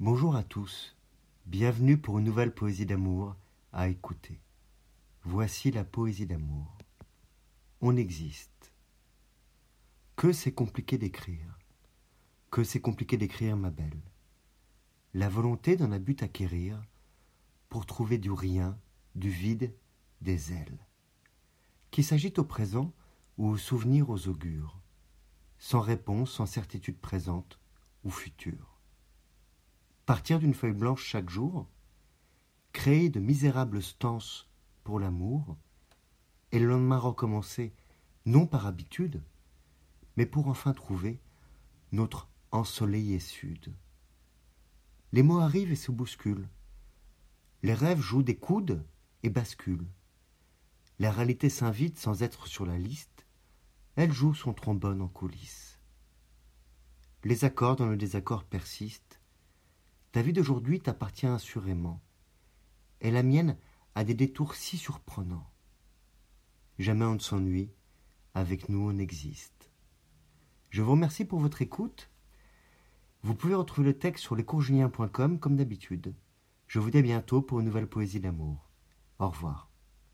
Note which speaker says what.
Speaker 1: Bonjour à tous, bienvenue pour une nouvelle poésie d'amour à écouter. Voici la poésie d'amour. On existe. Que c'est compliqué d'écrire. Que c'est compliqué d'écrire, ma belle. La volonté d'un a but acquérir pour trouver du rien, du vide, des ailes. Qui s'agite au présent ou au souvenir aux augures, sans réponse, sans certitude présente ou future. Partir d'une feuille blanche chaque jour, créer de misérables stances pour l'amour, et le lendemain recommencer, non par habitude, mais pour enfin trouver notre ensoleillé sud. Les mots arrivent et se bousculent. Les rêves jouent des coudes et basculent. La réalité s'invite sans être sur la liste. Elle joue son trombone en coulisses. Les accords dans le désaccord persistent. Ta vie d'aujourd'hui t'appartient assurément, et la mienne a des détours si surprenants. Jamais on ne s'ennuie, avec nous on existe. Je vous remercie pour votre écoute. Vous pouvez retrouver le texte sur lescoursjulien.com comme d'habitude. Je vous dis à bientôt pour une nouvelle poésie d'amour. Au revoir.